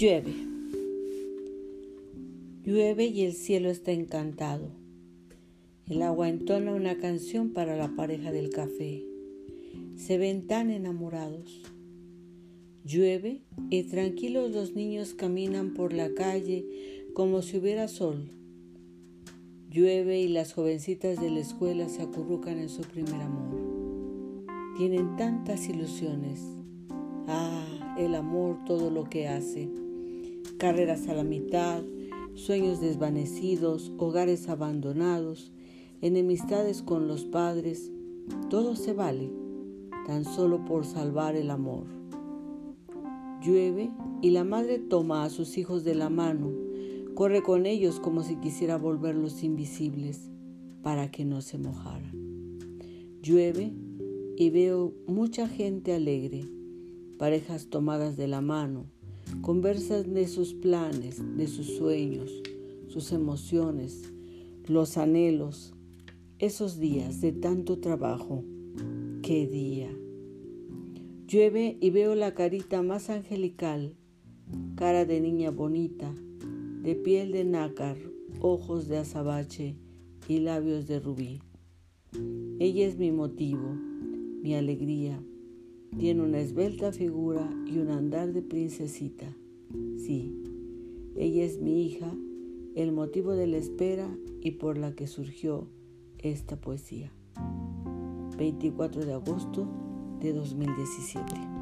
Llueve. Llueve y el cielo está encantado. El agua entona una canción para la pareja del café. Se ven tan enamorados. Llueve y tranquilos los niños caminan por la calle como si hubiera sol. Llueve y las jovencitas de la escuela se acurrucan en su primer amor. Tienen tantas ilusiones. Ah, el amor todo lo que hace carreras a la mitad, sueños desvanecidos, hogares abandonados, enemistades con los padres, todo se vale, tan solo por salvar el amor. Llueve y la madre toma a sus hijos de la mano, corre con ellos como si quisiera volverlos invisibles para que no se mojaran. Llueve y veo mucha gente alegre, parejas tomadas de la mano, Conversan de sus planes, de sus sueños, sus emociones, los anhelos, esos días de tanto trabajo. ¡Qué día! Llueve y veo la carita más angelical, cara de niña bonita, de piel de nácar, ojos de azabache y labios de rubí. Ella es mi motivo, mi alegría, tiene una esbelta figura y un andar de princesita. Sí, ella es mi hija, el motivo de la espera y por la que surgió esta poesía. 24 de agosto de 2017.